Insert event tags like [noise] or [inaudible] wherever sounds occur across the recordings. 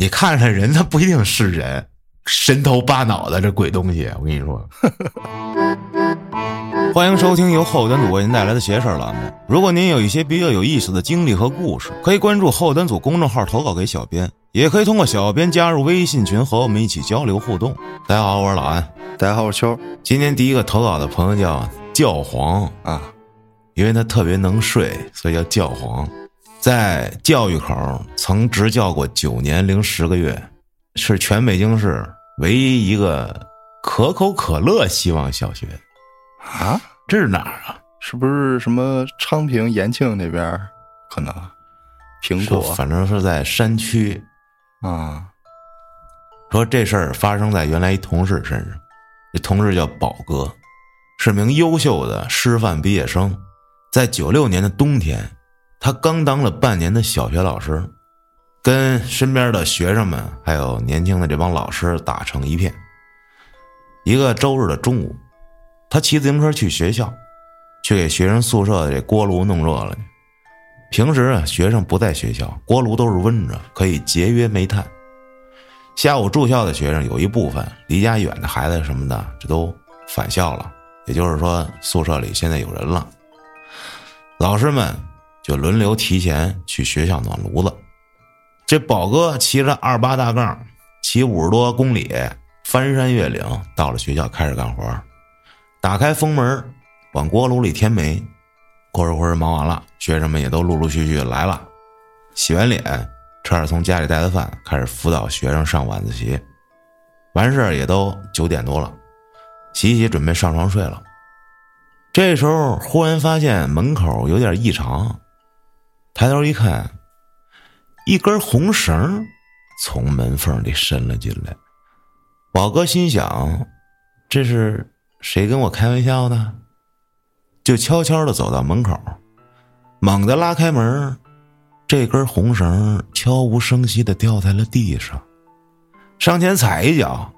你看看人，他不一定是人，神头巴脑的这鬼东西，我跟你说。[laughs] 欢迎收听由后端组为您带来的邪事栏目。如果您有一些比较有意思的经历和故事，可以关注后端组公众号投稿给小编，也可以通过小编加入微信群和我们一起交流互动。大家好，我是老安。大家好，我是秋今天第一个投稿的朋友叫教皇，啊，因为他特别能睡，所以叫教皇。在教育口曾执教过九年零十个月，是全北京市唯一一个可口可乐希望小学。啊，这是哪儿啊？是不是什么昌平、延庆那边儿可能？苹说果反正是在山区。啊，说这事儿发生在原来一同事身上，这同事叫宝哥，是名优秀的师范毕业生。在九六年的冬天，他刚当了半年的小学老师，跟身边的学生们还有年轻的这帮老师打成一片。一个周日的中午，他骑自行车去学校，去给学生宿舍的这锅炉弄热了。平时啊，学生不在学校，锅炉都是温着，可以节约煤炭。下午住校的学生有一部分离家远的孩子什么的，这都返校了，也就是说宿舍里现在有人了。老师们就轮流提前去学校暖炉子。这宝哥骑着二八大杠，骑五十多公里，翻山越岭，到了学校开始干活。打开风门，往锅炉里添煤。过了会儿忙完了，学生们也都陆陆续续来了。洗完脸，吃点从家里带的饭，开始辅导学生上晚自习。完事儿也都九点多了，洗洗准备上床睡了。这时候忽然发现门口有点异常，抬头一看，一根红绳从门缝里伸了进来。宝哥心想：这是谁跟我开玩笑呢？就悄悄的走到门口，猛地拉开门，这根红绳悄无声息的掉在了地上，上前踩一脚，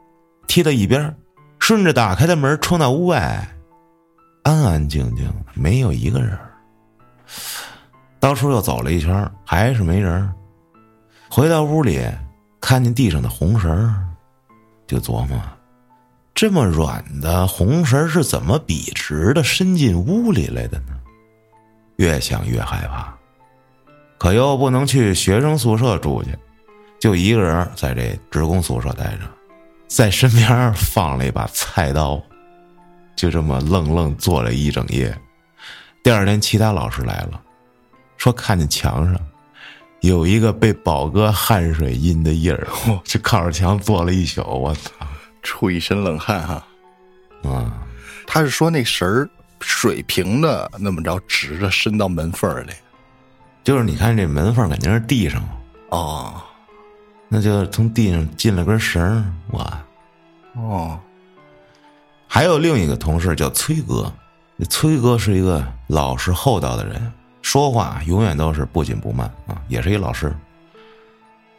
踢到一边，顺着打开的门冲到屋外，安安静静，没有一个人。当初又走了一圈，还是没人。回到屋里，看见地上的红绳，就琢磨。这么软的红绳是怎么笔直的伸进屋里来的呢？越想越害怕，可又不能去学生宿舍住去，就一个人在这职工宿舍待着，在身边放了一把菜刀，就这么愣愣坐了一整夜。第二天，其他老师来了，说看见墙上有一个被宝哥汗水印的印儿，就靠着墙坐了一宿。我操！出一身冷汗哈。啊，他是说那绳儿水平的那么着直着伸到门缝儿里。就是你看这门缝肯定是地上，哦那就从地上进了根绳儿哇。哦，还有另一个同事叫崔哥，这崔哥是一个老实厚道的人，说话永远都是不紧不慢啊，也是一老师。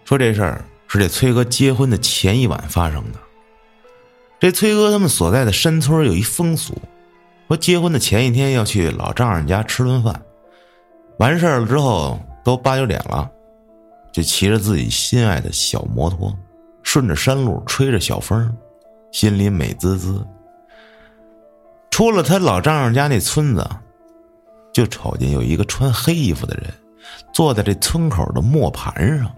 说这事儿是这崔哥结婚的前一晚发生的。这崔哥他们所在的山村有一风俗，说结婚的前一天要去老丈人家吃顿饭，完事儿了之后都八九点了，就骑着自己心爱的小摩托，顺着山路吹着小风，心里美滋滋。出了他老丈人家那村子，就瞅见有一个穿黑衣服的人，坐在这村口的磨盘上。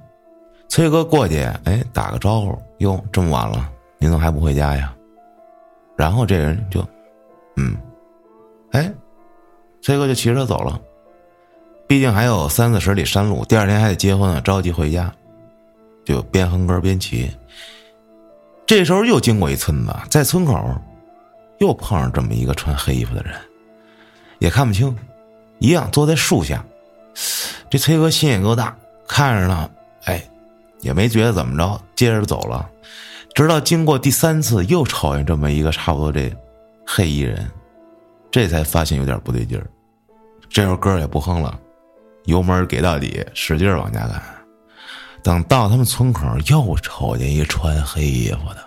崔哥过去，哎，打个招呼，哟，这么晚了，您怎么还不回家呀？然后这人就，嗯，哎，崔哥就骑车走了。毕竟还有三四十里山路，第二天还得结婚啊，着急回家，就边哼歌边骑。这时候又经过一村子，在村口又碰上这么一个穿黑衣服的人，也看不清，一样坐在树下。这崔哥心也够大，看着呢，哎，也没觉得怎么着，接着走了。直到经过第三次，又瞅见这么一个差不多这黑衣人，这才发现有点不对劲儿。这时候歌也不哼了，油门给到底，使劲往家赶。等到他们村口，又瞅见一穿黑衣服的，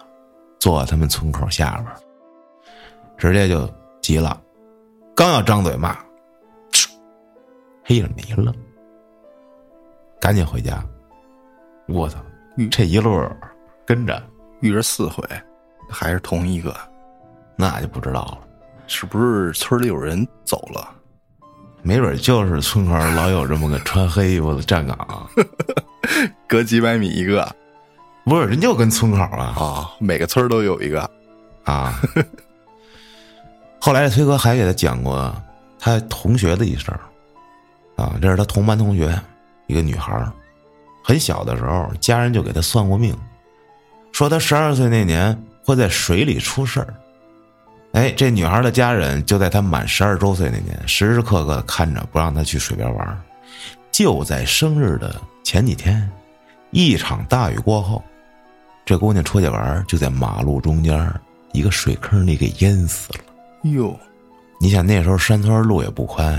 坐在他们村口下边，直接就急了，刚要张嘴骂，黑影没了，赶紧回家。我操！这一路跟着，遇着四回，还是同一个，那就不知道了。是不是村里有人走了？没准就是村口老有这么个穿黑衣服的站岗，[laughs] 隔几百米一个不是人就跟村口啊啊，每个村都有一个啊。[laughs] 后来崔哥还给他讲过他同学的一事儿啊，这是他同班同学，一个女孩儿，很小的时候家人就给他算过命，说他十二岁那年会在水里出事儿。哎，这女孩的家人就在她满十二周岁那年，时时刻刻看着不让她去水边玩。就在生日的前几天，一场大雨过后，这姑娘出去玩，就在马路中间一个水坑里给淹死了。哟，你想那时候山村路也不宽，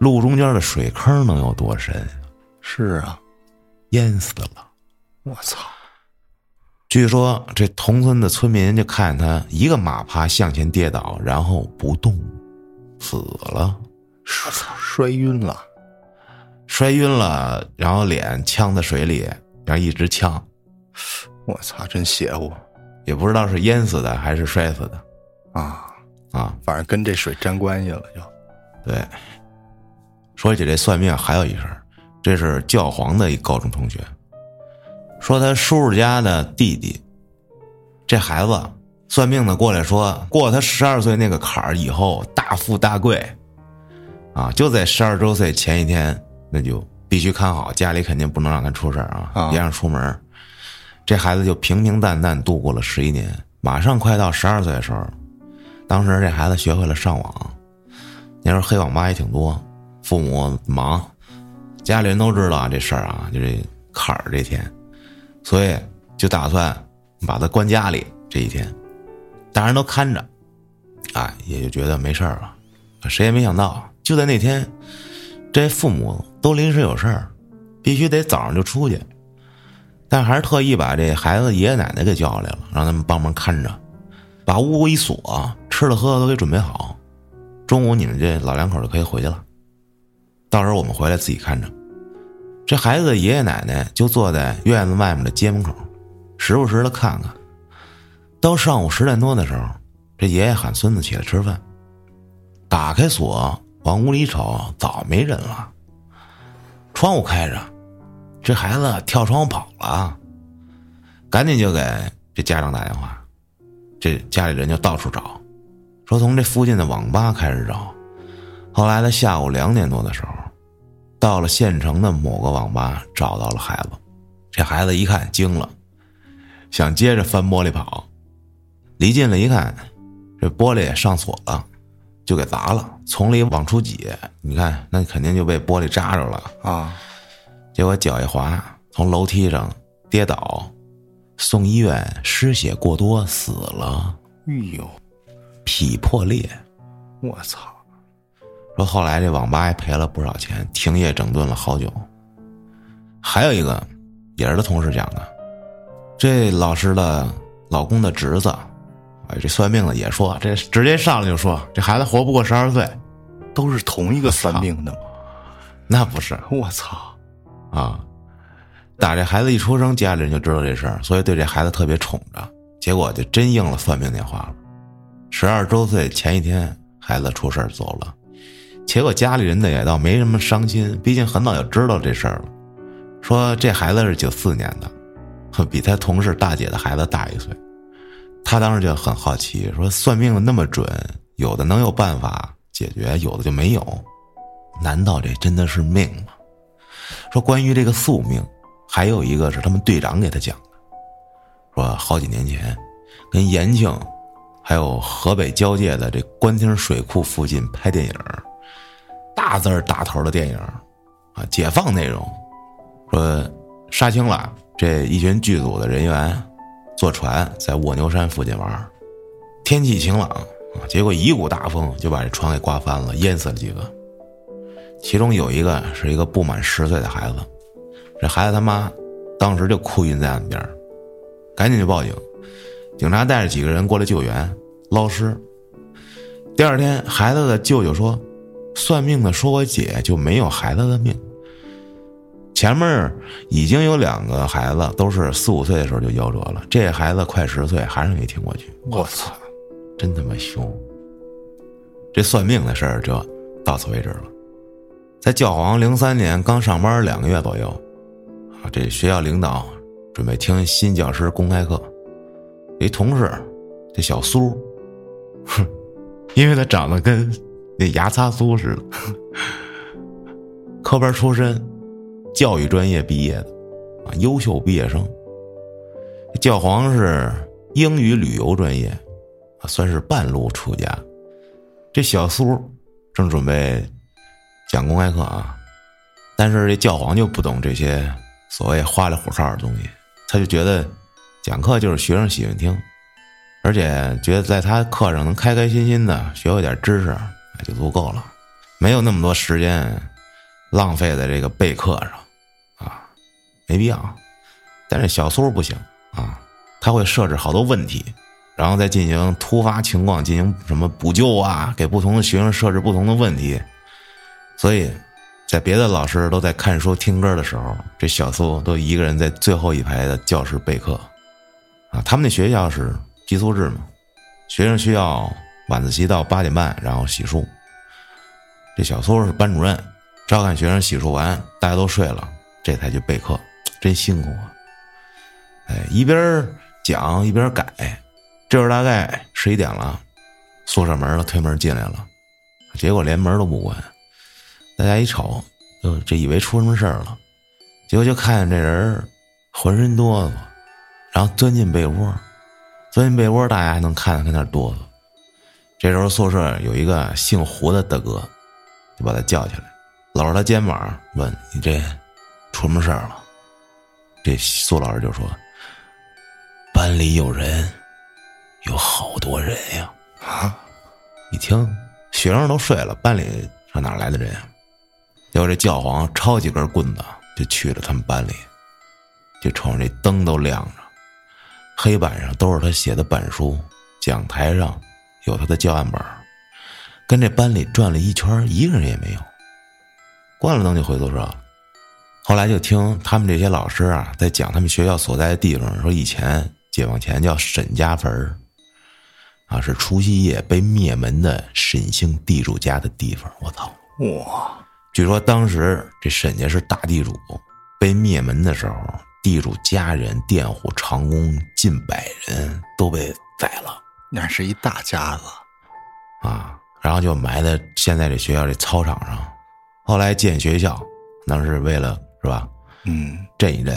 路中间的水坑能有多深？是啊，淹死了。我操！据说这同村的村民就看见他一个马趴向前跌倒，然后不动，死了，摔摔晕了，摔晕了，然后脸呛在水里，然后一直呛。我操，真邪乎！也不知道是淹死的还是摔死的啊啊！反正跟这水沾关系了，就对。说起这算命，还有一事儿，这是教皇的一高中同学。说他叔叔家的弟弟，这孩子算命的过来说，过他十二岁那个坎儿以后大富大贵，啊，就在十二周岁前一天，那就必须看好家里肯定不能让他出事儿啊，别让出门。这孩子就平平淡淡度过了十一年，马上快到十二岁的时候，当时这孩子学会了上网，那时候黑网吧也挺多，父母忙，家里人都知道这事儿啊，就这坎儿这天。所以就打算把他关家里这一天，大人都看着，啊，也就觉得没事儿了。谁也没想到，就在那天，这父母都临时有事儿，必须得早上就出去，但还是特意把这孩子爷爷奶奶给叫来了，让他们帮忙看着，把屋一锁，吃的喝的都给准备好，中午你们这老两口就可以回去了，到时候我们回来自己看着。这孩子的爷爷奶奶就坐在院子外面的街门口，时不时的看看。到上午十点多的时候，这爷爷喊孙子起来吃饭。打开锁往屋里瞅，早没人了。窗户开着，这孩子跳窗户跑了。赶紧就给这家长打电话，这家里人就到处找，说从这附近的网吧开始找。后来在下午两点多的时候。到了县城的某个网吧，找到了孩子。这孩子一看惊了，想接着翻玻璃跑，离近了一看，这玻璃也上锁了，就给砸了。从里往出挤，你看那肯定就被玻璃扎着了啊！结果脚一滑，从楼梯上跌倒，送医院失血过多死了。哎呦，脾破裂！我操！说后来这网吧还赔了不少钱，停业整顿了好久。还有一个，也是他同事讲的，这老师的老公的侄子，哎，这算命的也说，这直接上来就说，这孩子活不过十二岁，都是同一个算命的吗？那不是，我操！啊，打这孩子一出生，家里人就知道这事儿，所以对这孩子特别宠着。结果就真应了算命那话了，十二周岁前一天，孩子出事儿走了。结果家里人呢也倒没什么伤心，毕竟很早就知道这事儿了。说这孩子是九四年的，比他同事大姐的孩子大一岁。他当时就很好奇，说算命的那么准，有的能有办法解决，有的就没有。难道这真的是命吗？说关于这个宿命，还有一个是他们队长给他讲的，说好几年前，跟延庆，还有河北交界的这官厅水库附近拍电影。大字儿大头的电影，啊，解放内容，说杀青了，这一群剧组的人员坐船在卧牛山附近玩，天气晴朗啊，结果一股大风就把这船给刮翻了，淹死了几个，其中有一个是一个不满十岁的孩子，这孩子他妈当时就哭晕在岸边，赶紧就报警，警察带着几个人过来救援捞尸，第二天孩子的舅舅说。算命的说：“我姐就没有孩子的命。”前面已经有两个孩子都是四五岁的时候就夭折了，这孩子快十岁还是没挺过去，我操！真他妈凶！这算命的事儿就到此为止了。在教皇零三年刚上班两个月左右，啊，这学校领导准备听新教师公开课，一同事，这小苏，哼，因为他长得跟那牙擦苏似的，科班出身，教育专业毕业的，啊，优秀毕业生。教皇是英语旅游专业，啊，算是半路出家。这小苏正准备讲公开课啊，但是这教皇就不懂这些所谓花里胡哨的东西，他就觉得讲课就是学生喜欢听，而且觉得在他课上能开开心心的学会点知识就足够了，没有那么多时间浪费在这个备课上啊，没必要。但是小苏不行啊，他会设置好多问题。然后再进行突发情况进行什么补救啊？给不同的学生设置不同的问题，所以，在别的老师都在看书听歌的时候，这小苏都一个人在最后一排的教室备课，啊，他们那学校是寄宿制嘛，学生需要晚自习到八点半，然后洗漱。这小苏是班主任，照看学生洗漱完，大家都睡了，这才去备课，真辛苦啊！哎，一边讲一边改。这会儿大概十一点了，宿舍门了，推门进来了，结果连门都不关。大家一瞅，就这以为出什么事儿了，结果就看见这人浑身哆嗦，然后钻进被窝，钻进被窝，大家还能看见他那哆嗦。这时候宿舍有一个姓胡的大哥，就把他叫起来，搂着他肩膀问：“你这出什么事儿了？”这苏老师就说：“班里有人。”有好多人呀！啊，一听学生都睡了，班里上哪来的人呀？结果这教皇抄几根棍子就去了他们班里，就瞅着这灯都亮着，黑板上都是他写的板书，讲台上有他的教案本，跟这班里转了一圈，一个人也没有。关了灯就回宿舍了。后来就听他们这些老师啊，在讲他们学校所在的地方，说以前解放前叫沈家坟啊，是除夕夜被灭门的沈姓地主家的地方。我操！哇，据说当时这沈家是大地主，被灭门的时候，地主家人、佃户、长工近百人都被宰了。那是一大家子啊！然后就埋在现在这学校这操场上。后来建学校，那是为了是吧？嗯，震一震，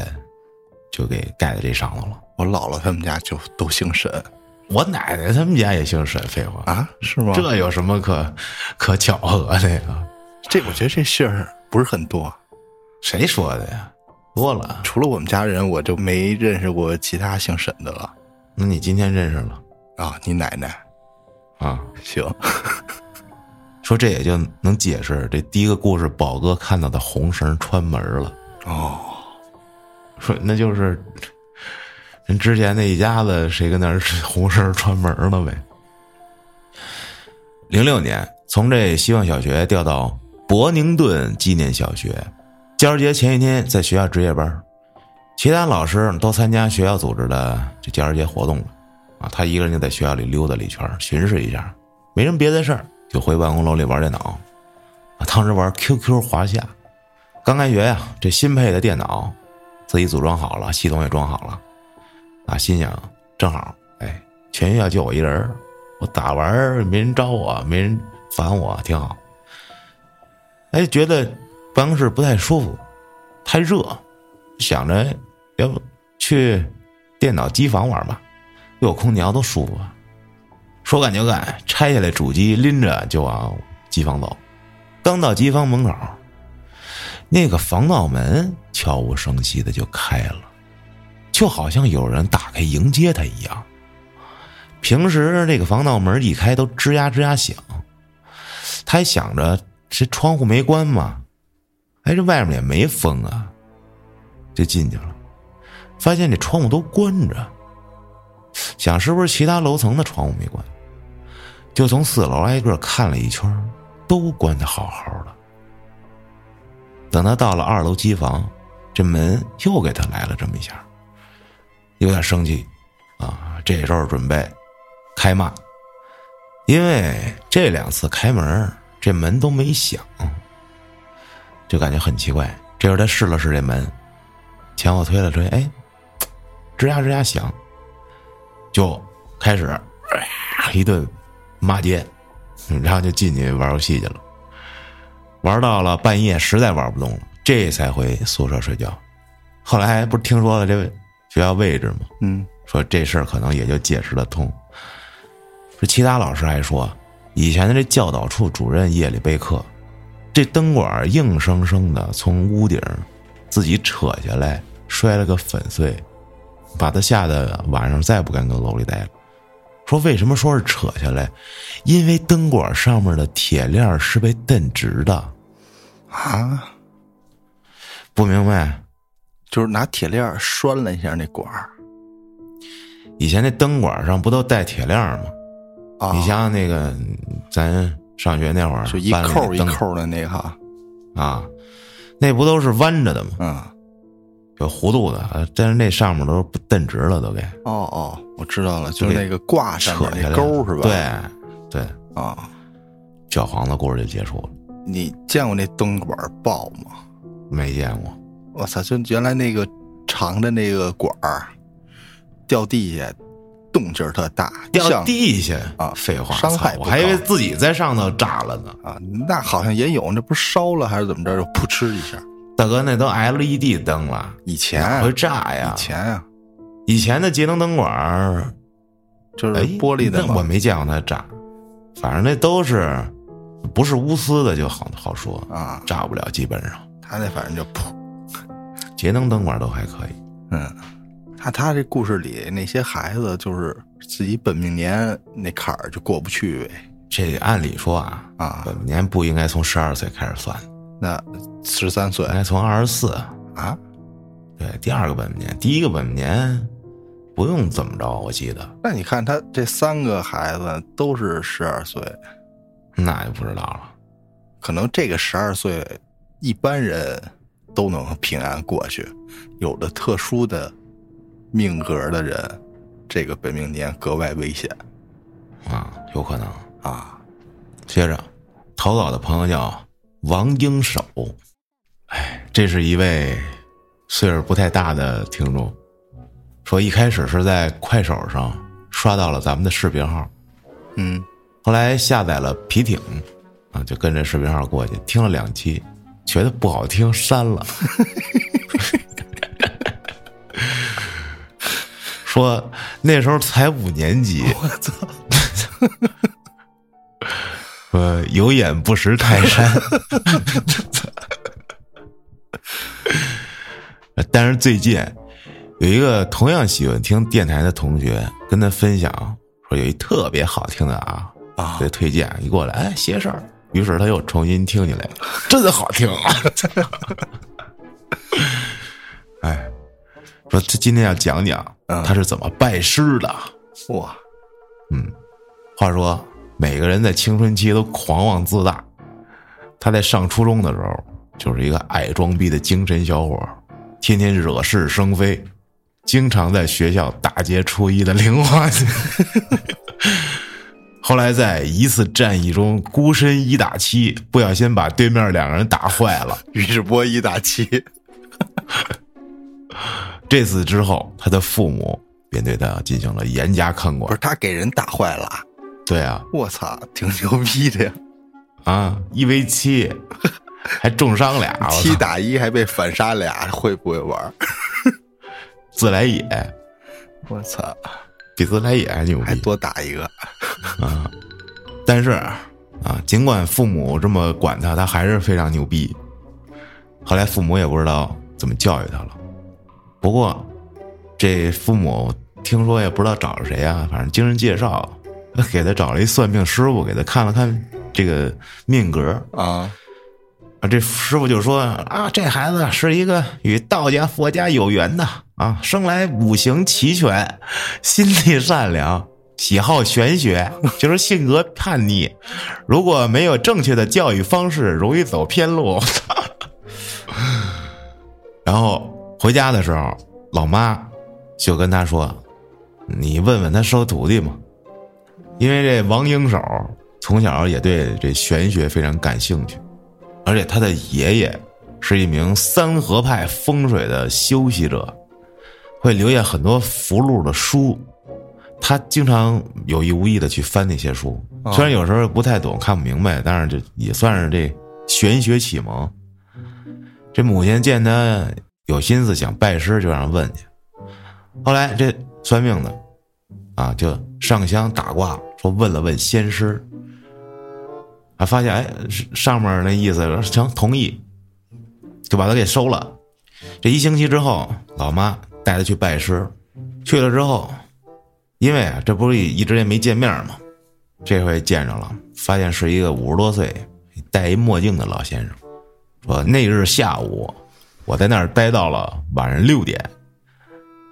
就给盖在这上头了。我姥姥他们家就都姓沈。我奶奶他们家也姓沈，废话啊，是吗？这有什么可可巧合的呀？这我觉得这姓儿不是很多，谁说的呀？多了，除了我们家人，我就没认识过其他姓沈的了。那你今天认识了啊？你奶奶啊？行，说这也就能解释这第一个故事，宝哥看到的红绳穿门了。哦，说那就是。人之前那一家子谁跟那儿红绳穿门了呗？零六年从这希望小学调到伯宁顿纪念小学，教师节前一天在学校值夜班，其他老师都参加学校组织的这教师节活动了，啊，他一个人就在学校里溜达了一圈，巡视一下，没什么别的事儿，就回办公楼里玩电脑，啊，当时玩 QQ 华夏，刚开学呀，这新配的电脑自己组装好了，系统也装好了。啊，心想正好，哎，全学校就我一人我打玩没人招我，没人烦我，挺好。哎，觉得办公室不太舒服，太热，想着要不去电脑机房玩吧，有空调多舒服啊。说干就干，拆下来主机，拎着就往机房走。刚到机房门口，那个防盗门悄无声息的就开了。就好像有人打开迎接他一样。平时这个防盗门一开都吱呀吱呀响，他还想着这窗户没关嘛，哎，这外面也没风啊，就进去了。发现这窗户都关着，想是不是其他楼层的窗户没关，就从四楼挨个看了一圈，都关的好好的。等他到了二楼机房。这门又给他来了这么一下，有点生气啊。这时候准备开骂，因为这两次开门这门都没响，就感觉很奇怪。这时候他试了试这门，前后推了推，哎，吱呀吱呀响，就开始一顿骂街，然后就进去玩游戏去了。玩到了半夜，实在玩不动了，这才回宿舍睡觉。后来不是听说了这学校位置吗？嗯，说这事儿可能也就解释得通。说其他老师还说，以前的这教导处主任夜里备课，这灯管硬生生的从屋顶自己扯下来，摔了个粉碎，把他吓得晚上再不敢搁楼里待了。说为什么说是扯下来？因为灯管上面的铁链是被蹬直的。啊，不明白？就是拿铁链拴了一下那管儿以前那灯管上不都带铁链吗？啊，你想想那个，咱上学那会儿，就一扣一灯扣的那个哈，啊，那不都是弯着的吗？嗯，有弧度的，呃但是那上面都是蹬直了，都给哦哦，我知道了，就就是那个挂上那扯下来钩是吧？对对，啊，教皇的故事就结束了。你见过那灯管爆吗？没见过，我操！就原来那个长的那个管儿掉地下，动静儿特大，掉地下啊废话，伤害我还以为自己在上头炸了呢。啊，那好像也有，那不是烧了还是怎么着？就噗嗤一下。大哥，那都 LED 灯了，以前哪会炸呀？以前啊，以前的节能灯管儿，就是哎，玻璃的那我没见过它炸，反正那都是不是钨丝的就好好说，啊，炸不了，基本上。他那反正就噗，[laughs] 节能灯管都还可以。嗯，他他这故事里那些孩子就是自己本命年那坎儿就过不去呗。这按理说啊，啊，本命年不应该从十二岁开始算，那十三岁应该从二十四。啊，对，第二个本命年，第一个本命年不用怎么着，我记得那你看他这三个孩子都是十二岁，那就不知道了。可能这个十二岁一般人都能平安过去，有的特殊的命格的人，这个本命年格外危险啊，有可能。啊。接着，投稿的朋友叫王英手，哎，这是一位岁数不太大的听众，说一开始是在快手上刷到了咱们的视频号，嗯，后来下载了皮艇，啊，就跟着视频号过去听了两期，觉得不好听，删了。[laughs] 说那时候才五年级，我操！[laughs] 说有眼不识泰山，[laughs] 但是最近有一个同样喜欢听电台的同学跟他分享说有一特别好听的啊啊给推荐一过来哎邪事儿，于是他又重新听起来，[laughs] 真好听啊！[laughs] 哎，说他今天要讲讲嗯他是怎么拜师的。哇，嗯话说，每个人在青春期都狂妄自大。他在上初中的时候，就是一个爱装逼的精神小伙，天天惹是生非，经常在学校打劫初一的零花钱。[laughs] 后来在一次战役中孤身一打七，不小心把对面两个人打坏了。宇智波一打七，[laughs] 这次之后，他的父母便对他进行了严加看管不是。他给人打坏了，对啊，我操，挺牛逼的呀！啊，一 v 七，[laughs] 还重伤俩，七打一还被反杀俩，会不会玩？[laughs] 自来也我操，比自来也还牛逼还。多打一个啊，但是啊，尽管父母这么管他，他还是非常牛逼。后来父母也不知道怎么教育他了。不过，这父母听说也不知道找了谁啊，反正经人介绍，[laughs] 给他找了一算命师傅，给他看了看这个命格。啊，啊，这师傅就说啊，这孩子是一个与道家、佛家有缘的啊，生来五行齐全，心地善良，喜好玄学，就是性格叛逆。如果没有正确的教育方式，容易走偏路。[laughs] 然后回家的时候，老妈就跟他说：“你问问他收徒弟嘛。”因为这王英手从小也对这玄学非常感兴趣，而且他的爷爷是一名三合派风水的修习者，会留下很多符箓的书。他经常有意无意的去翻那些书，虽然有时候不太懂、看不明白，但是这也算是这玄学启蒙。这母亲见他有心思想拜师，就让问去。后来这算命的啊，就上香打卦，说问了问仙师，啊，发现哎，上面那意思行同意，就把他给收了。这一星期之后，老妈带他去拜师，去了之后。因为啊，这不是一直也没见面吗？这回见着了，发现是一个五十多岁、戴一墨镜的老先生。说那日下午，我在那儿待到了晚上六点，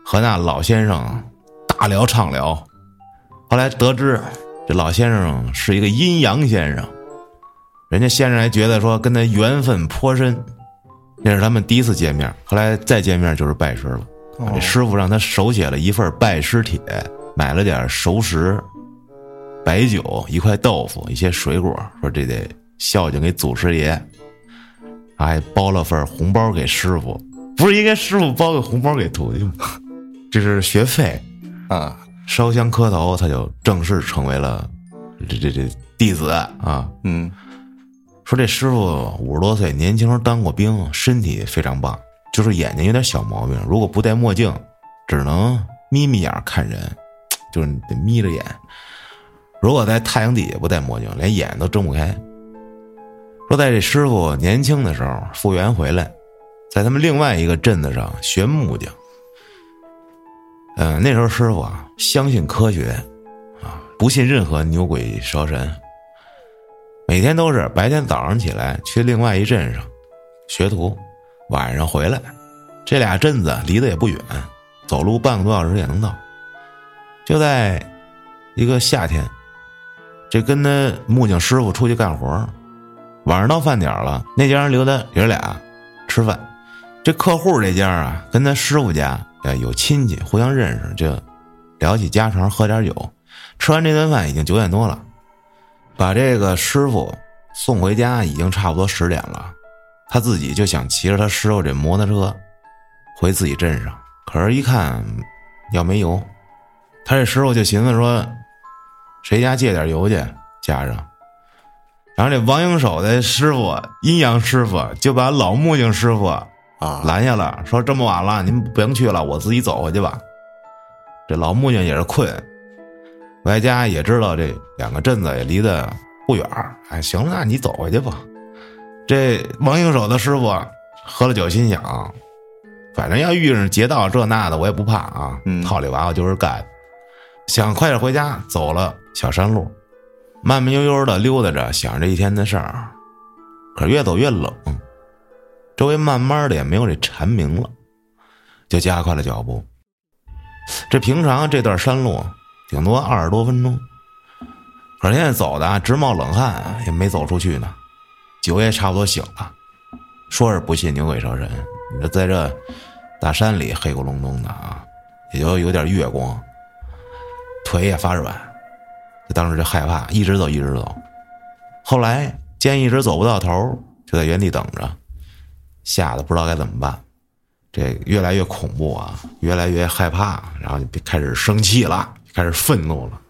和那老先生大聊畅聊。后来得知，这老先生是一个阴阳先生，人家先生还觉得说跟他缘分颇深。那是他们第一次见面，后来再见面就是拜师了。这师傅让他手写了一份拜师帖。买了点熟食、白酒、一块豆腐、一些水果，说这得孝敬给祖师爷，还包了份红包给师傅。不是应该师傅包个红包给徒弟吗？这是学费啊！烧香磕头，他就正式成为了这这这弟子啊。嗯，说这师傅五十多岁，年轻时候当过兵，身体非常棒，就是眼睛有点小毛病，如果不戴墨镜，只能眯眯眼看人。就是你得眯着眼，如果在太阳底下不戴墨镜，连眼都睁不开。说在这师傅年轻的时候复员回来，在他们另外一个镇子上学木匠。嗯，那时候师傅啊相信科学，啊不信任何牛鬼蛇神。每天都是白天早上起来去另外一镇上学徒，晚上回来，这俩镇子离得也不远，走路半个多小时也能到。就在一个夏天，这跟他木匠师傅出去干活晚上到饭点了，那家人留他爷俩吃饭。这客户这家啊，跟他师傅家呃有亲戚，互相认识，就聊起家常，喝点酒。吃完这顿饭已经九点多了，把这个师傅送回家已经差不多十点了。他自己就想骑着他师傅这摩托车回自己镇上，可是，一看要没油。他这师傅就寻思说，谁家借点油去加上，然后这王英手的师傅阴阳师傅就把老木匠师傅啊拦下了，说这么晚了，您不用去了，我自己走回去吧。这老木匠也是困，外加也知道这两个镇子也离得不远哎，行了，那你走回去吧。这王应手的师傅喝了酒，心想，反正要遇上劫道这那的，我也不怕啊，套里娃娃就是干。想快点回家，走了小山路，慢慢悠悠的溜达着，想这一天的事儿。可越走越冷，周围慢慢的也没有这蝉鸣了，就加快了脚步。这平常这段山路顶多二十多分钟，可是现在走的直冒冷汗，也没走出去呢。酒也差不多醒了，说是不信牛鬼蛇神，你说在这大山里黑咕隆咚的啊，也就有点月光。腿也发软，就当时就害怕，一直走，一直走。后来见一直走不到头，就在原地等着，吓得不知道该怎么办。这越来越恐怖啊，越来越害怕，然后就开始生气了，开始愤怒了，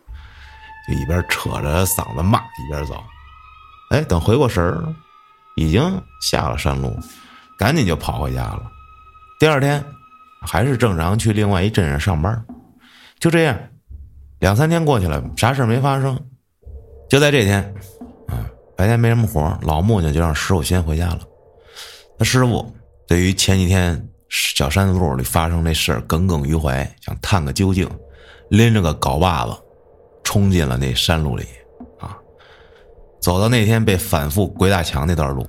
就一边扯着嗓子骂，一边走。哎，等回过神儿，已经下了山路，赶紧就跑回家了。第二天，还是正常去另外一镇上上班，就这样。两三天过去了，啥事儿没发生。就在这天，啊，白天没什么活老木匠就让师傅先回家了。他师傅对于前几天小山路里发生那事儿耿耿于怀，想探个究竟，拎着个镐把子冲进了那山路里，啊，走到那天被反复鬼打墙那段路，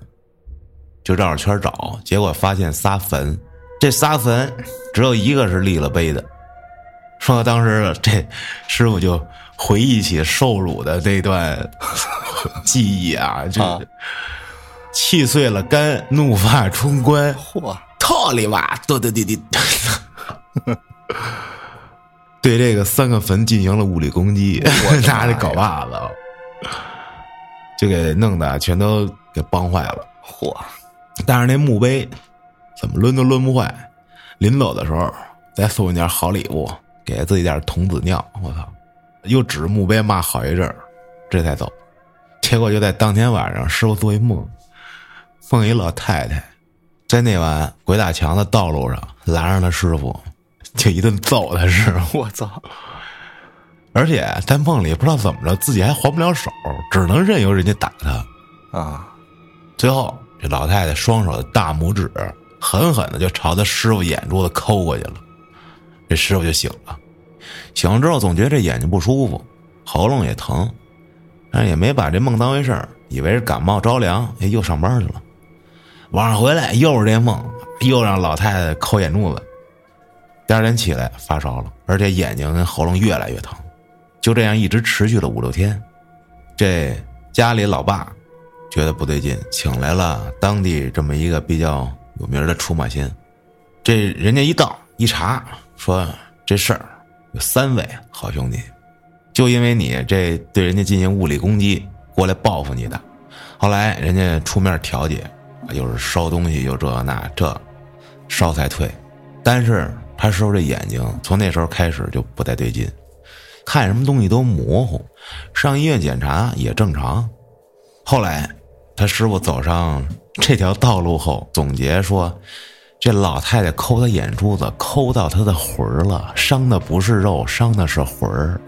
就绕着圈找，结果发现仨坟，这仨坟只有一个是立了碑的。说当时这师傅就回忆起受辱的这段 [laughs] 记忆啊，就气碎了肝，怒发冲冠，嚯，套里吧，对对对对，[laughs] 对这个三个坟进行了物理攻击，[laughs] 拿着镐把子，就给弄的全都给崩坏了。嚯！但是那墓碑怎么抡都抡不坏。临走的时候再送一点好礼物，给自己点童子尿。我操！又指着墓碑骂好一阵儿，这才走。结果就在当天晚上，师傅做一梦，梦一老太太在那晚鬼打墙的道路上拦上他师傅，就一顿揍他师傅。[laughs] 我操！而且在梦里不知道怎么着，自己还还不了手，只能任由人家打他。啊！最后这老太太双手的大拇指狠狠的就朝他师傅眼珠子抠过去了，这师傅就醒了。醒了之后总觉得这眼睛不舒服，喉咙也疼。但是也没把这梦当回事儿，以为是感冒着凉，又上班去了。晚上回来又是这梦，又让老太太抠眼珠子。第二天起来发烧了，而且眼睛跟喉咙越来越疼，就这样一直持续了五六天。这家里老爸觉得不对劲，请来了当地这么一个比较有名的出马仙。这人家一到一查，说这事儿有三位好兄弟。就因为你这对人家进行物理攻击，过来报复你的，后来人家出面调解，又是烧东西，又这那这，烧才退。但是他师傅这眼睛从那时候开始就不太对劲，看什么东西都模糊，上医院检查也正常。后来他师傅走上这条道路后，总结说，这老太太抠他眼珠子，抠到他的魂儿了，伤的不是肉，伤的是魂儿。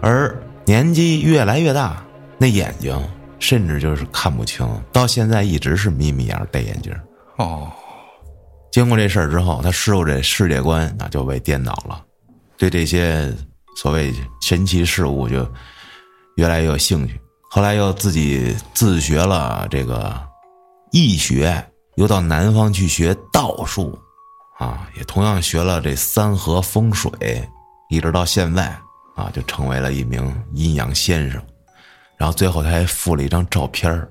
而年纪越来越大，那眼睛甚至就是看不清，到现在一直是眯眯眼戴眼镜。哦，经过这事儿之后，他师傅这世界观啊就被颠倒了，对这些所谓神奇事物就越来越有兴趣。后来又自己自学了这个易学，又到南方去学道术，啊，也同样学了这三合风水，一直到现在。啊，就成为了一名阴阳先生，然后最后他还附了一张照片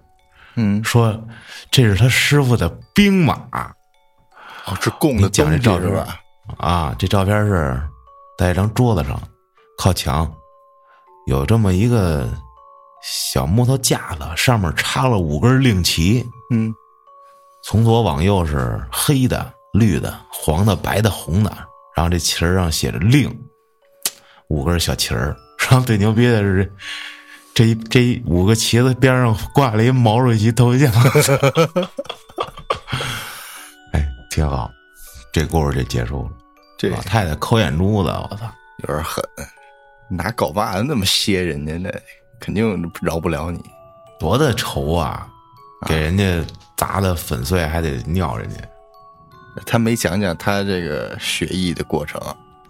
嗯，说这是他师傅的兵马，哦，是供的讲这照片吧？啊，这照片是在一张桌子上，靠墙，有这么一个小木头架子，上面插了五根令旗，嗯，从左往右是黑的、绿的、黄的、白的、红的，然后这旗儿上写着令。五根小旗儿，[laughs] 然后最牛逼的是，这一这一五个旗子边上挂了一毛主席头像，[laughs] 哎，挺好。这故事就结束了。这老太太抠眼珠子，我操，有点狠，拿镐把子那么歇人家，那肯定饶不了你。多大仇啊！给人家砸的粉碎，还得尿人家。他没讲讲他这个学艺的过程。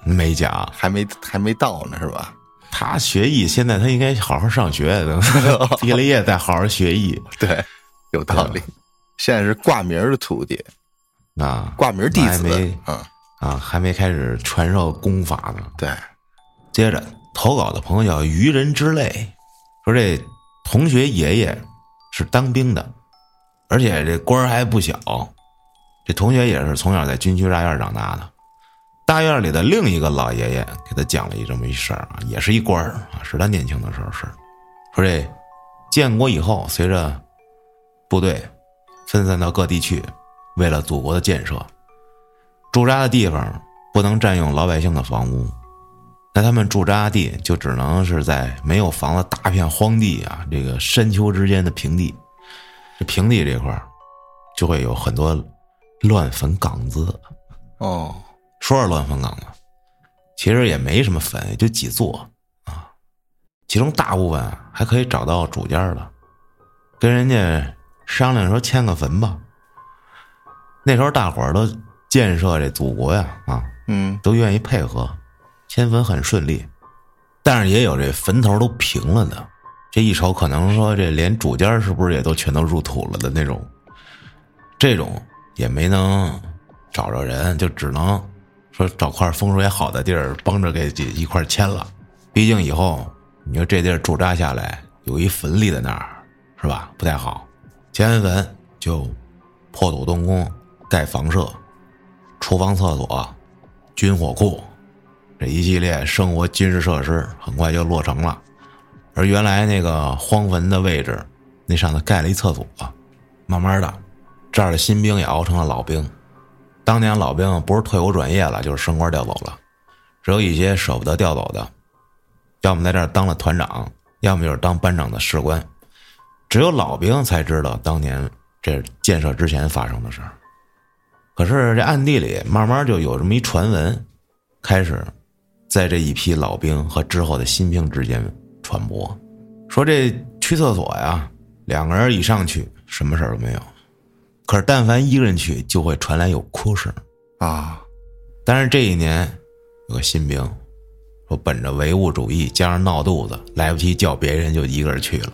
没讲，还没还没到呢，是吧？他学艺，现在他应该好好上学，等 [laughs] 毕了业再好好学艺。对，有道理。现在是挂名的徒弟，啊，挂名弟子，嗯啊，还没开始传授功法呢。对，接着投稿的朋友叫愚人之泪，说这同学爷爷是当兵的，而且这官儿还不小。这同学也是从小在军区大院长大的。大院里的另一个老爷爷给他讲了一这么一事儿啊，也是一官儿啊，是他年轻的时候事儿，说这建国以后，随着部队分散到各地去，为了祖国的建设，驻扎的地方不能占用老百姓的房屋，那他们驻扎地就只能是在没有房子大片荒地啊，这个山丘之间的平地，这平地这块儿就会有很多乱坟岗子哦。说是乱坟岗子，其实也没什么坟，也就几座啊。其中大部分还可以找到主家的，跟人家商量说迁个坟吧。那时候大伙儿都建设这祖国呀，啊，嗯，都愿意配合，迁坟很顺利。但是也有这坟头都平了的，这一瞅可能说这连主家是不是也都全都入土了的那种，这种也没能找着人，就只能。说找块风水好的地儿，帮着给一块迁了。毕竟以后你说这地儿驻扎下来，有一坟立在那儿，是吧？不太好。迁完坟就破土动工，盖房舍，厨房、厕所、军火库，这一系列生活军事设施很快就落成了。而原来那个荒坟的位置，那上头盖了一厕所，慢慢的，这儿的新兵也熬成了老兵。当年老兵不是退伍转业了，就是升官调走了，只有一些舍不得调走的，要么在这儿当了团长，要么就是当班长的士官。只有老兵才知道当年这建设之前发生的事儿。可是这暗地里慢慢就有这么一传闻，开始在这一批老兵和之后的新兵之间传播，说这去厕所呀，两个人以上去什么事儿都没有。可是，但凡一个人去，就会传来有哭声啊！但是这一年，有个新兵说，本着唯物主义加上闹肚子，来不及叫别人，就一个人去了。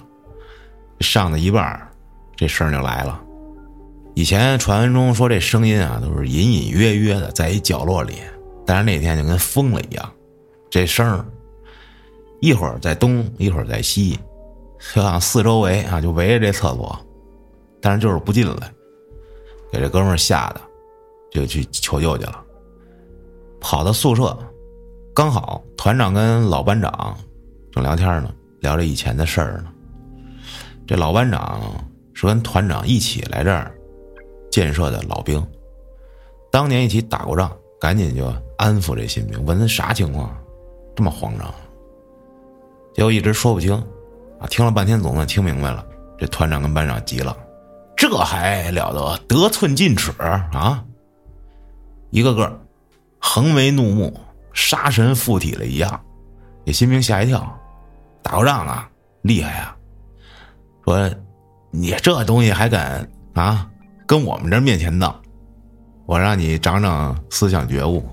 上到一半，这声就来了。以前传闻中说这声音啊，都是隐隐约约的，在一角落里。但是那天就跟疯了一样，这声一会儿在东，一会儿在西，就像四周围啊，就围着这厕所，但是就是不进来。给这哥们吓的，就去求救去了。跑到宿舍，刚好团长跟老班长正聊天呢，聊着以前的事儿呢。这老班长是跟团长一起来这儿建设的老兵，当年一起打过仗，赶紧就安抚这新兵，问他啥情况，这么慌张。结果一直说不清，啊，听了半天总算听明白了。这团长跟班长急了。这还了得！得寸进尺啊！一个个横眉怒目，杀神附体了一样，给新兵吓一跳。打过仗啊，厉害啊！说你这东西还敢啊，跟我们这面前闹？我让你长长思想觉悟。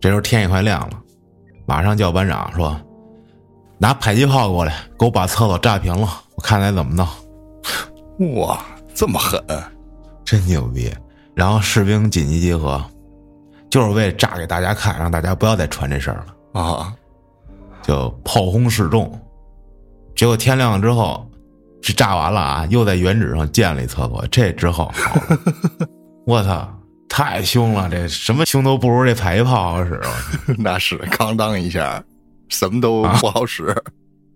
这时候天也快亮了，马上叫班长说：“拿迫击炮过来，给我把厕所炸平了，我看他怎么闹。”哇！这么狠，真牛逼！然后士兵紧急集合，就是为了炸给大家看，让大家不要再传这事儿了啊！就炮轰示众，结果天亮之后，是炸完了啊，又在原址上建了一厕所。这之后，[laughs] 我操，太凶了！这什么凶都不如这迫击炮好使，[laughs] 那是哐当一下，什么都不好使。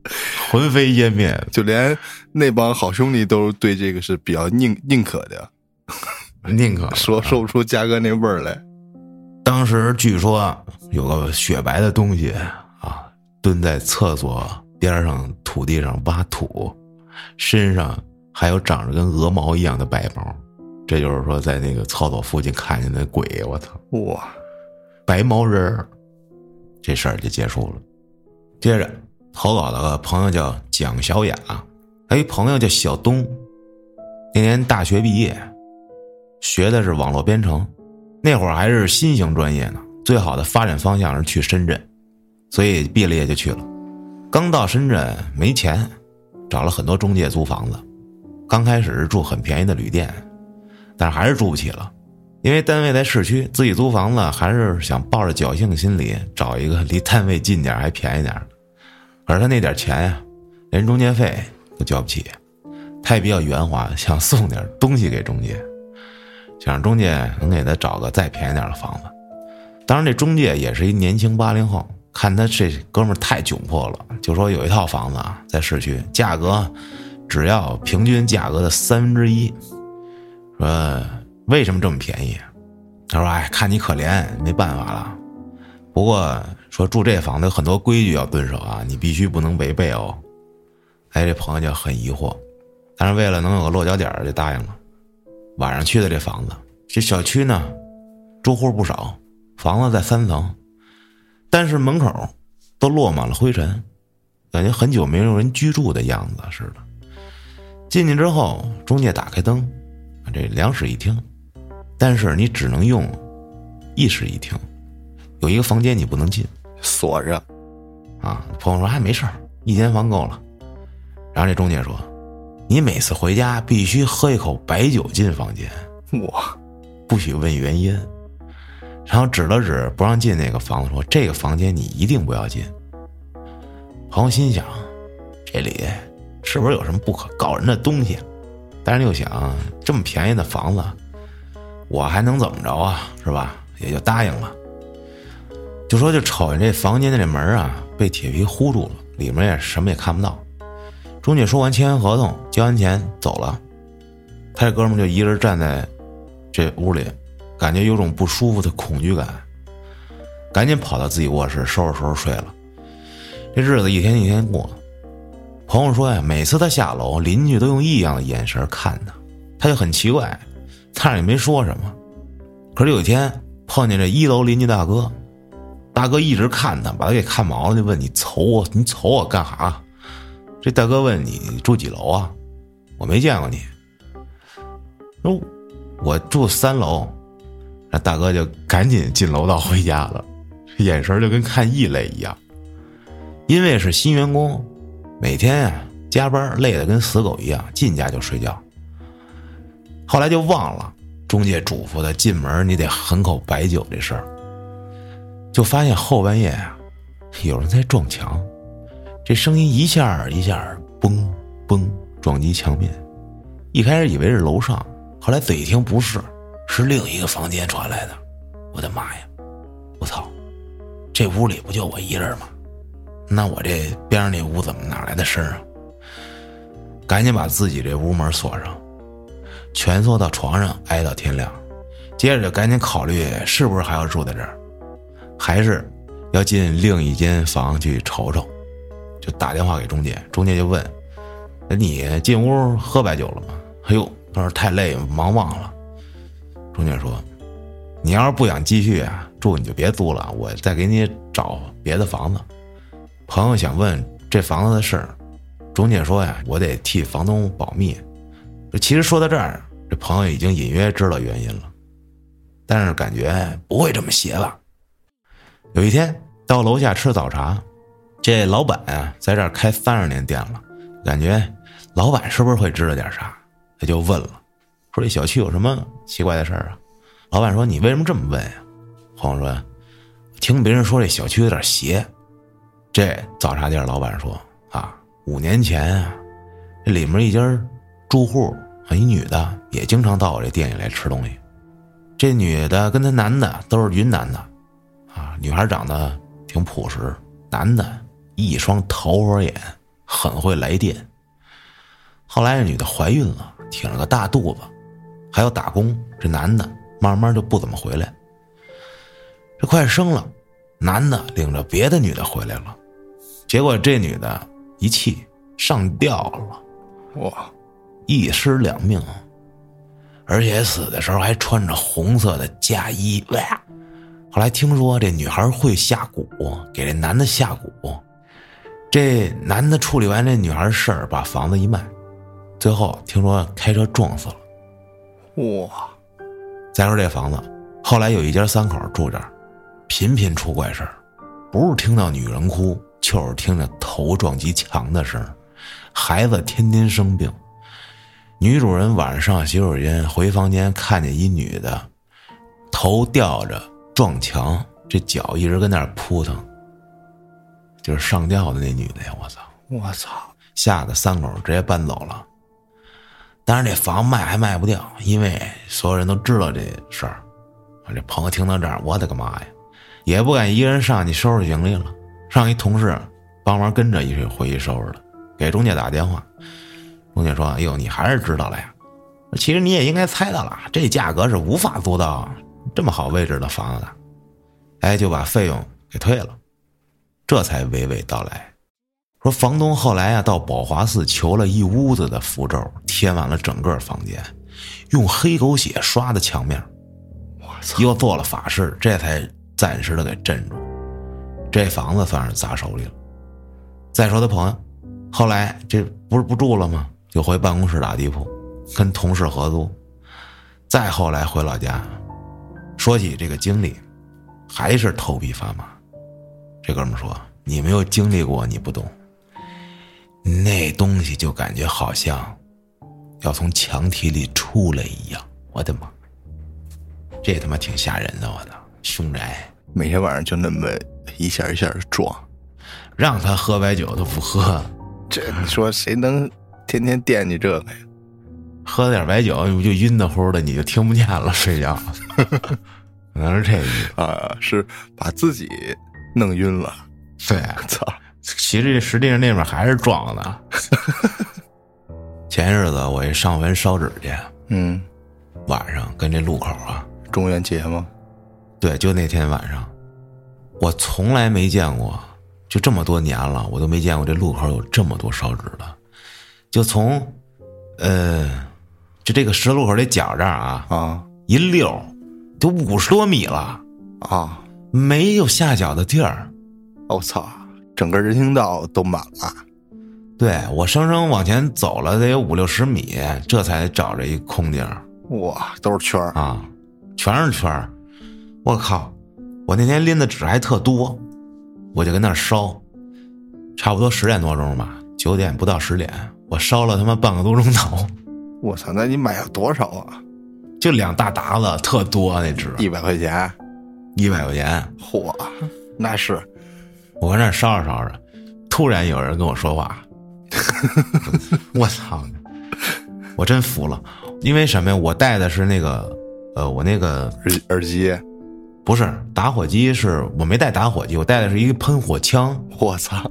[laughs] 魂飞烟灭，就连那帮好兄弟都对这个是比较宁宁可的，宁可 [laughs] 说说不出嘉哥那味儿来。当时据说有个雪白的东西啊，蹲在厕所边上土地上挖土，身上还有长着跟鹅毛一样的白毛，这就是说在那个厕所附近看见的鬼。我操！哇，白毛人儿，这事儿就结束了。接着。投稿的朋友叫蒋小雅，还有一朋友叫小东。那年大学毕业，学的是网络编程，那会儿还是新型专业呢。最好的发展方向是去深圳，所以毕了业就去了。刚到深圳没钱，找了很多中介租房子。刚开始是住很便宜的旅店，但是还是住不起了，因为单位在市区，自己租房子还是想抱着侥幸心理找一个离单位近点还便宜点的可是他那点钱呀，连中介费都交不起，他也比较圆滑，想送点东西给中介，想让中介能给他找个再便宜点的房子。当然，这中介也是一年轻八零后，看他这哥们太窘迫了，就说有一套房子啊，在市区，价格只要平均价格的三分之一。说为什么这么便宜？他说：“哎，看你可怜，没办法了。不过。”说住这房子有很多规矩要遵守啊，你必须不能违背哦。哎，这朋友就很疑惑，但是为了能有个落脚点就答应了。晚上去的这房子，这小区呢，住户不少，房子在三层，但是门口都落满了灰尘，感觉很久没有人居住的样子似的。进去之后，中介打开灯，这两室一厅，但是你只能用一室一厅，有一个房间你不能进。锁着，啊！朋友说哎没事儿，一间房够了。然后这中介说：“你每次回家必须喝一口白酒进房间，我，不许问原因。”然后指了指不让进那个房子，说：“这个房间你一定不要进。”朋友心想：“这里是不是有什么不可告人的东西？”但是又想，这么便宜的房子，我还能怎么着啊？是吧？也就答应了。就说就瞅见这房间的这门啊，被铁皮糊住了，里面也什么也看不到。中介说完签完合同，交完钱走了，他这哥们就一人站在这屋里，感觉有种不舒服的恐惧感，赶紧跑到自己卧室收拾收拾睡了。这日子一天一天过，朋友说呀，每次他下楼，邻居都用异样的眼神看他，他就很奇怪，但是也没说什么。可是有一天碰见这一楼邻居大哥。大哥一直看他，把他给看毛了，就问你瞅我，你瞅我干哈？这大哥问你你住几楼啊？我没见过你。哦，我住三楼。那大哥就赶紧进楼道回家了，眼神就跟看异类一样。因为是新员工，每天啊加班累得跟死狗一样，进家就睡觉。后来就忘了中介嘱咐的进门你得喝口白酒这事儿。就发现后半夜啊，有人在撞墙，这声音一下一下嘣嘣撞击墙面。一开始以为是楼上，后来仔细听不是，是另一个房间传来的。我的妈呀！我操！这屋里不就我一人吗？那我这边上那屋怎么哪来的声啊？赶紧把自己这屋门锁上，蜷缩到床上挨到天亮。接着就赶紧考虑是不是还要住在这儿。还是要进另一间房去瞅瞅，就打电话给中介，中介就问：“那你进屋喝白酒了吗？”哎呦，他说太累，忙忘了。中介说：“你要是不想继续啊住，你就别租了，我再给你找别的房子。”朋友想问这房子的事儿，中介说呀：“我得替房东保密。”其实说到这儿，这朋友已经隐约知道原因了，但是感觉不会这么邪吧。有一天到楼下吃早茶，这老板啊在这开三十年店了，感觉老板是不是会知道点啥？他就问了，说这小区有什么奇怪的事儿啊？老板说你为什么这么问呀？黄说，听别人说这小区有点邪。这早茶店老板说啊，五年前啊，这里面一家住户啊，一女的也经常到我这店里来吃东西，这女的跟她男的都是云南的。女孩长得挺朴实，男的一双桃花眼，很会来电。后来这女的怀孕了，挺了个大肚子，还要打工。这男的慢慢就不怎么回来。这快生了，男的领着别的女的回来了，结果这女的一气上吊了，哇，一尸两命，而且死的时候还穿着红色的嫁衣，哇！后来听说这女孩会下蛊，给这男的下蛊。这男的处理完这女孩事儿，把房子一卖，最后听说开车撞死了。哇！再说这房子，后来有一家三口住这儿，频频出怪事儿，不是听到女人哭，就是听着头撞击墙的声孩子天天生病。女主人晚上洗手间回房间，看见一女的，头吊着。撞墙，这脚一直跟那儿扑腾，就是上吊的那女的呀！我操！我操！吓得三口直接搬走了。但是这房卖还卖不掉，因为所有人都知道这事儿。这朋友听到这儿，我的个妈呀，也不敢一个人上去收拾行李了，让一同事帮忙跟着一起回去收拾了。给中介打电话，中介说：“哎呦，你还是知道了呀？其实你也应该猜到了，这价格是无法做到。”这么好位置的房子，哎，就把费用给退了，这才娓娓道来，说房东后来啊到宝华寺求了一屋子的符咒，贴满了整个房间，用黑狗血刷的墙面，我操！又做了法事，这才暂时的给镇住，这房子算是砸手里了。再说他朋友，后来这不是不住了吗？就回办公室打地铺，跟同事合租，再后来回老家。说起这个经历，还是头皮发麻。这哥们说：“你没有经历过，你不懂。那东西就感觉好像要从墙体里出来一样。”我的妈！这他妈挺吓人的，我操！凶宅每天晚上就那么一下一下的撞，让他喝白酒他不喝。这你说谁能天天惦记这个呀？喝点白酒就晕的乎的，你就听不见了，睡觉。[laughs] 可能是这意思。啊，是把自己弄晕了。对，[laughs] 操！其实实际上那边还是撞的。[laughs] 前日子我一上坟烧纸去，嗯，晚上跟这路口啊，中元节吗？对，就那天晚上，我从来没见过，就这么多年了，我都没见过这路口有这么多烧纸的。就从，呃，就这个十字路口这角这儿啊，啊一溜，都五十多米了，啊！没有下脚的地儿。我操，整个人行道都满了。对我生生往前走了得有五六十米，这才找着一空地儿哇，都是圈儿啊，全是圈儿。我靠！我那天拎的纸还特多，我就跟那儿烧，差不多十点多钟吧，九点不到十点，我烧了他妈半个多钟头，我操，那你买了多少啊？就两大沓子，特多那纸，一百块钱。一百块钱。嚯，那是我跟那烧着烧着，突然有人跟我说话，[laughs] 我操！我真服了，因为什么呀？我带的是那个，呃，我那个耳耳机。不是打火机，是我没带打火机，我带的是一个喷火枪，我操，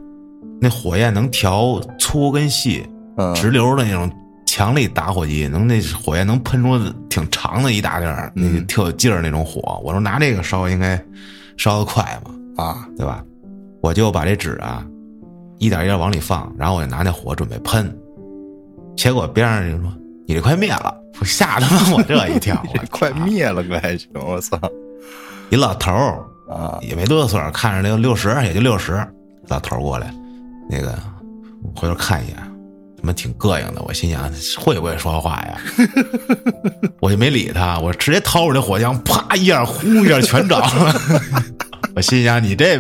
那火焰能调粗跟细，嗯，直流的那种强力打火机，能那火焰能喷出挺长的一大点儿，那个特有劲儿那种火。我说拿这个烧应该烧得快嘛，啊，对吧？我就把这纸啊一点一点往里放，然后我就拿那火准备喷，结果边上人说：“你这快灭了！”我吓他妈我这一跳，[laughs] 这快灭了可还行？我操一老头儿啊！也没多大岁，看着那个六十，也就六十。老头儿过来，那个回头看一眼，他妈挺膈应的。我心想会不会说话呀？[laughs] 我就没理他，我直接掏出这火枪，啪一下，呼一下全着了。[laughs] 我心想你这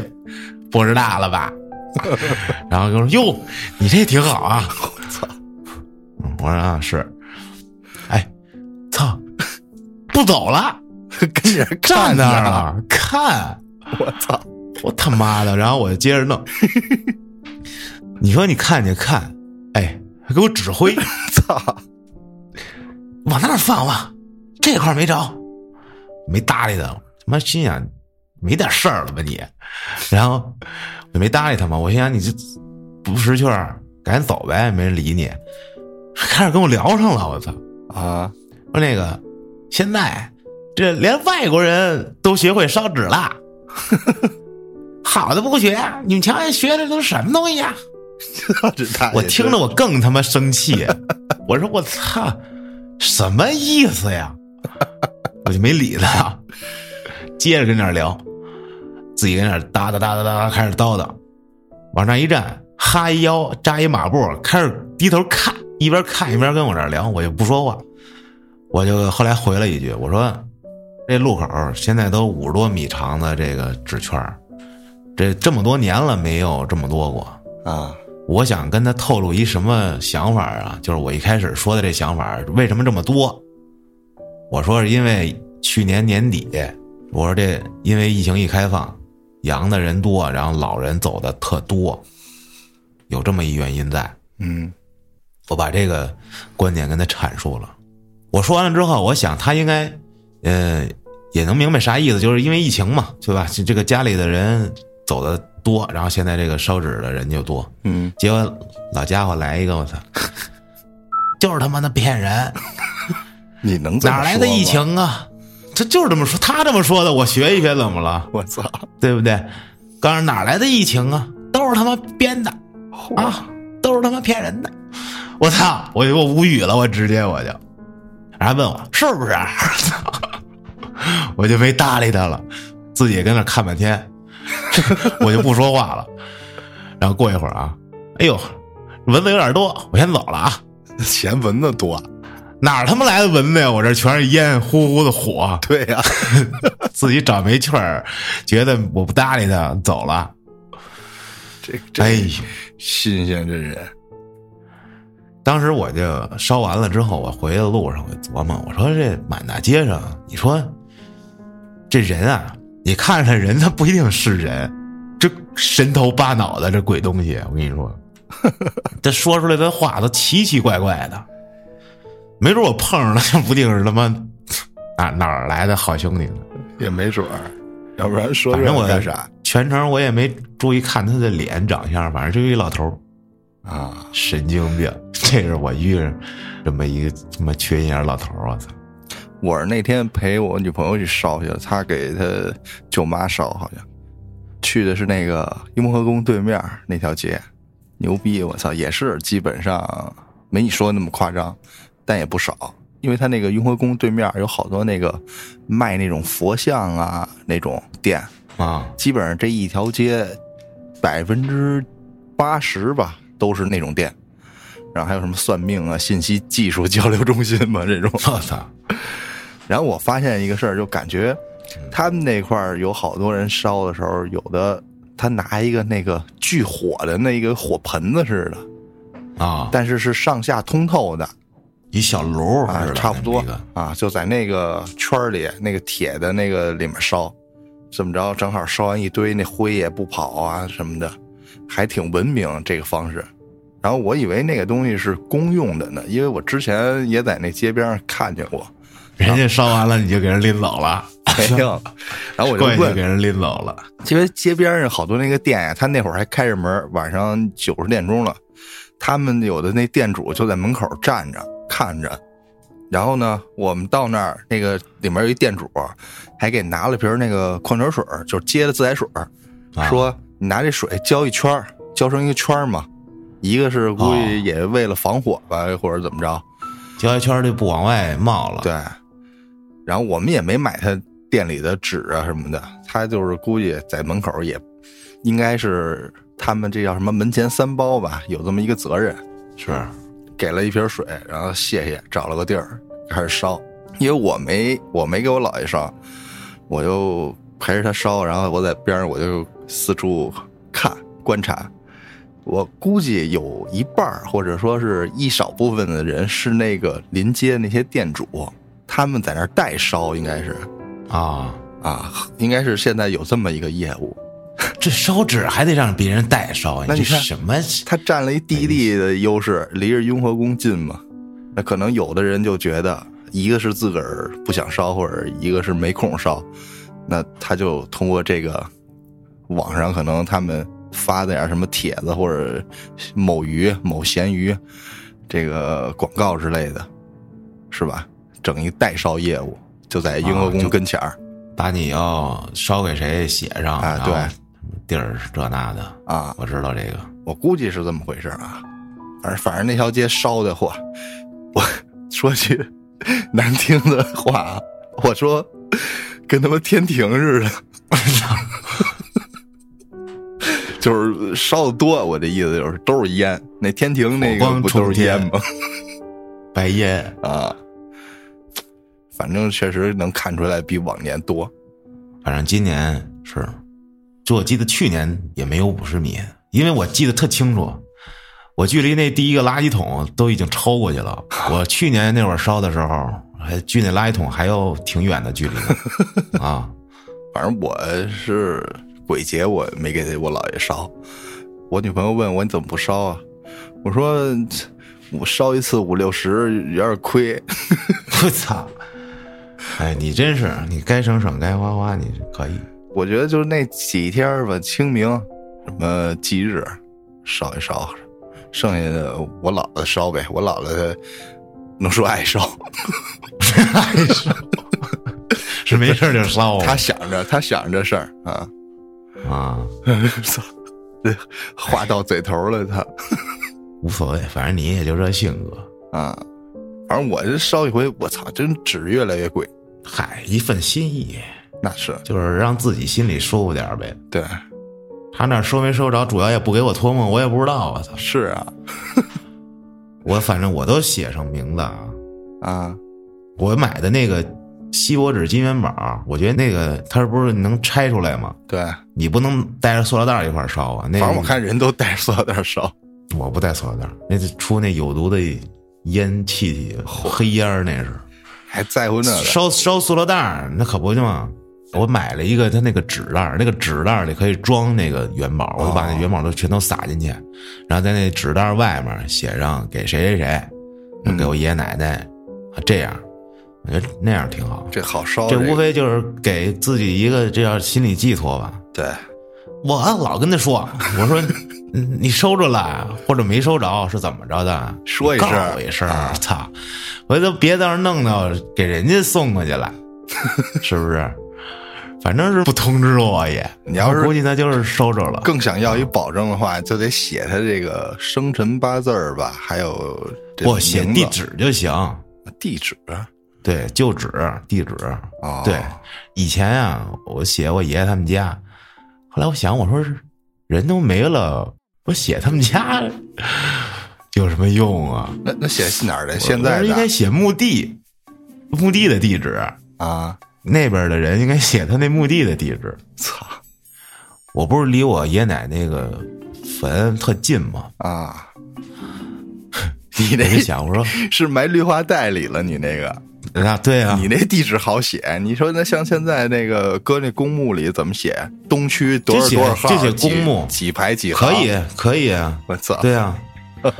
波儿大了吧？[laughs] 然后就说哟，你这挺好啊！我操，嗯我说啊是，哎，操，不走了，跟着站。那儿了，看。我操，我他妈的，然后我就接着弄。你说你看就看，哎，还给我指挥，[laughs] 操！往那儿放吧，这块儿没着，没搭理他。他妈心想，没点事儿了吧你？然后我没搭理他嘛，我心想你这不识趣儿，赶紧走呗，没人理你。开始跟我聊上了，我操！啊，说那个现在这连外国人都学会烧纸了，[laughs] 好的不学，你们瞧瞧学的都是什么东西呀、[laughs] 我听着我更他妈生气，我说我操，什么意思呀？我就没理他，接着跟那儿聊，自己跟那儿哒哒哒哒哒开始叨叨，往那一站，哈一腰，扎一马步，开始低头看，一边看一边跟我这儿聊，我就不说话，我就后来回了一句，我说这路口现在都五十多米长的这个纸圈儿这这么多年了没有这么多过。啊，我想跟他透露一什么想法啊？就是我一开始说的这想法，为什么这么多？我说是因为去年年底，我说这因为疫情一开放，阳的人多，然后老人走的特多，有这么一原因在。嗯我把这个观点跟他阐述了。我说完了之后，我想他应该，呃，也能明白啥意思，就是因为疫情嘛，对吧？这这个家里的人走的多，然后现在这个烧纸的人就多。嗯，结果老家伙来一个，我操，就是他妈的骗人，[laughs] 你能哪来的疫？情啊？他就是这么说，他这么说的，我学一学怎么了？我操！对不对？告诉哪来的疫情啊？都是他妈编的啊，都是他妈骗人的！我操！我我无语了，我直接我就，然后问我是不是？[laughs] 我就没搭理他了，自己跟那看半天，[laughs] 我就不说话了。然后过一会儿啊，哎呦，蚊子有点多，我先走了啊。[laughs] 嫌蚊子多。哪儿他妈来的蚊子呀？我这全是烟，呼呼的火，[laughs] 对呀、自己找没趣儿，觉得我不搭理他，走了。这这哎呦！新鲜这人。当时我就烧完了之后，我回的路上我琢磨，我说这满大街上，你说这人啊，你看着他人，他不一定是人，这神头巴脑的这鬼东西，我跟你说，[laughs] 这说出来的话都奇奇怪怪的，没准我碰上了，就不定是他妈哪哪儿来的好兄弟呢。也没准儿，要不然说反正我干啥全程我也没注意看他的脸长相，反正就一老头儿，啊？神经病。这是我遇上这么一个这么缺心眼老头儿，我操！我是那天陪我女朋友去烧去了，她给她舅妈烧，好像去的是那个雍和宫对面那条街，牛逼！我操，也是基本上没你说的那么夸张，但也不少。因为他那个雍和宫对面有好多那个卖那种佛像啊那种店，啊，基本上这一条街百分之八十吧都是那种店，然后还有什么算命啊、信息技术交流中心嘛这种。[laughs] 我操！然后我发现一个事儿，就感觉他们那块儿有好多人烧的时候，有的他拿一个那个聚火的那个火盆子似的，啊，但是是上下通透的。一小炉啊差不多。那个啊，就在那个圈儿里，那个铁的那个里面烧，这么着正好烧完一堆，那灰也不跑啊什么的，还挺文明这个方式。然后我以为那个东西是公用的呢，因为我之前也在那街边上看见过，[laughs] 人家烧完了你就给人拎走了，[laughs] 没有。[laughs] 然后我就过给人拎走了。因为街边上好多那个店呀，他那会儿还开着门，晚上九十点钟了，他们有的那店主就在门口站着看着。然后呢，我们到那儿，那个里面有一店主，还给拿了瓶那个矿泉水，就是接的自来水，啊说你拿这水浇一圈浇成一个圈嘛。一个是估哦计也为了防火吧，或者怎么着，浇一圈就不往外冒了。对。然后我们也没买他店里的纸啊什么的，他就是估计在门口也应该是他们这叫什么门前三包吧，有这么一个责任，是给了一瓶水，然后谢谢，找了个地儿开始烧。因为我没我没给我姥爷烧，我就陪着他烧，然后我在边上我就四处看观察。我估计有一半儿或者说是一少部分的人是那个临街那些店主，他们在那儿代烧，应该是啊，啊，应该是现在有这么一个业务。[laughs] 这烧纸还得让别人代烧，那你看什么？他占了一地利的优势，离着雍和宫近嘛。那可能有的人就觉得，一个是自个儿不想烧，或者一个是没空烧，那他就通过这个网上可能他们发的点什么帖子或者某鱼、某闲鱼这个广告之类的，是吧？整一代烧业务，就在雍和宫跟前儿把你要烧给谁写上，啊对地儿是这那的，啊，我知道这个。我估计是这么回事啊。反正反正那条街烧的货，我说句难听的话啊，我说跟他妈天庭似的，[laughs] 就是烧的多。我的意思就是都是烟，那天庭那光个不都是烟吗？白烟，啊，反正确实能看出来比往年多。反正今年是，就我记得去年也没有五十米，因为我记得特清楚，我距离那第一个垃圾桶都已经超过去了。[laughs] 我去年那会儿烧的时候，还距那垃圾桶还有挺远的距离呢。[laughs] 啊，反正我是鬼节，我没给我姥爷烧。我女朋友问我你怎么不烧啊？我说我烧一次五六十有点亏。[laughs] 我操！哎，你真是，你该省省，该花花，你可以。我觉得就是那几天吧，清明什么忌日烧一烧，剩下的我姥姥烧呗。我姥姥能说爱烧，[laughs] 爱烧 [laughs] 是没事就烧她想着她想着事儿啊。[laughs] 啊，操，这话到嘴头了，她无所谓，反正你也就这性格。啊。反正我这烧一回，我操，真纸越来越贵。嗨，一份心意，那是就是让自己心里舒服点呗。对，他那收没收着，主要也不给我托梦，我也不知道。我操，是啊 [laughs] 我反正我都写上名字啊。啊，我买的那个锡箔纸金元宝，我觉得那个它不是能拆出来吗？对。你不能带着塑料袋一块烧啊。那反正我看人都带着塑料袋烧。我不带塑料袋，那是出那有毒的烟气体，黑烟儿那是。还在乎那个烧烧塑料袋儿，那可不就嘛。我买了一个它那个纸袋儿，那个纸袋儿里可以装那个元宝，我就把那元宝都全都撒进去，然后在那纸袋儿外面写上给谁谁谁，给我爷爷奶奶，啊这样，我觉得那样挺好。这好烧，这个无非就是给自己一个这样心理寄托吧。对，我老跟他说，我说嗯你收着了或者没收着是怎么着的？说一声告我一声啊，操！回头别到时候弄到给人家送过去了，[laughs] 是不是？反正是不通知我也，[laughs] 你要是我估计他就是收着了。更想要一保证的话，就得写他这个生辰八字儿吧，还有这不写地址就行，地址对，就址地址。哦，对，以前啊，我写我爷爷他们家，后来我想，我说是人都没了，我写他们家有什么用啊？那那写哪儿的？现在应该写墓地，墓地的地址。啊，那边的人应该写他那墓地的地址。操我不是离我爷奶那个坟特近吗？啊！[laughs] 你那想，我说是埋绿化带里了，你那个，啊，对啊，你那地址好写。你说那像现在那个搁那公墓里怎么写？东区多少号？公墓几排几号？可以，可以啊，我操！对啊。[laughs]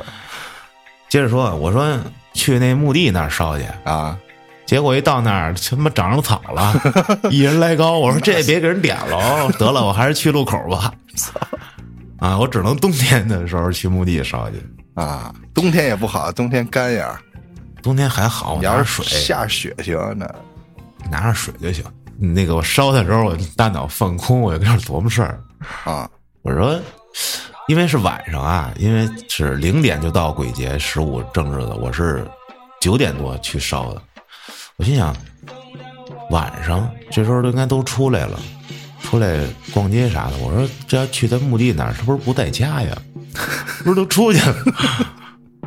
接着说，我说去那墓地那儿烧去，啊，结果一到那儿，他妈长上草了，[laughs] 一人来高。我说这也 [laughs] 别给人点了，得了，我还是去路口吧。啊，我只能冬天的时候去墓地烧去，啊，冬天也不好，冬天干呀。冬天还好，拿着水，下雪行，那拿着水就行。那个我烧的时候，我大脑放空，我就跟那儿琢磨事儿。啊我说，因为是晚上啊，因为是零点就到鬼节十五正日子，我是九点多去烧的。我心想，晚上这时候都应该都出来了，出来逛街啥的。我说这要去他墓地哪儿，是不是不在家呀？不是都出去了？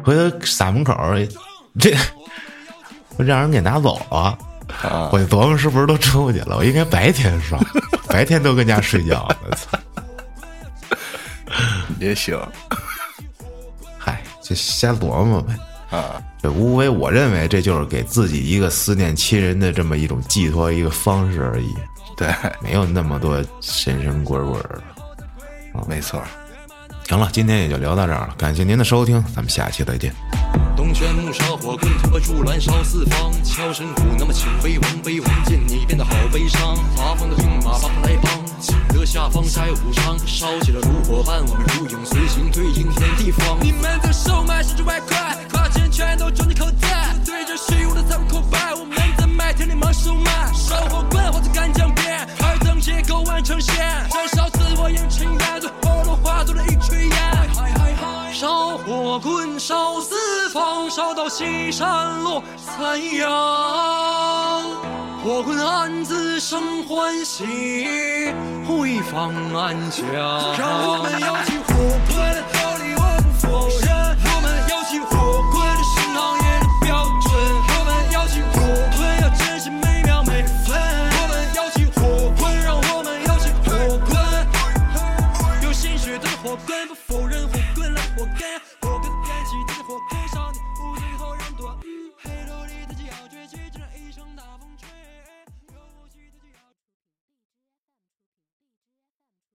回头撒门口儿，这 [laughs] 我让人给拿走了。啊！我就琢磨是不是都出去了？我应该白天刷，白天都跟家睡觉！[laughs] 也行嗨，就瞎琢磨呗。啊，这无非我认为这就是给自己一个思念亲人的这么一种寄托一个方式而已，对，没有那么多神神鬼鬼的。啊没错。行了，今天也就聊到这儿了，感谢您的收听，咱们下期再见。玄木烧火棍，突破柱燃烧四方。敲神鼓，那么请威王威王见你变得好悲伤。八方的兵马，八方来帮，请得下方摘武昌。烧起了炉火伴，我们如影随形，对应天地方。你们在售卖十九百块，花钱全都装进口袋。对着虚无的残酷口白，我们在麦田里忙售卖。烧火棍，或者干将边，二等结构完成线，燃烧自我眼情感，烧火棍烧四方，烧到西山落残阳。火棍暗自生欢喜，回放安详。让我们摇起火棍，和你问佛山。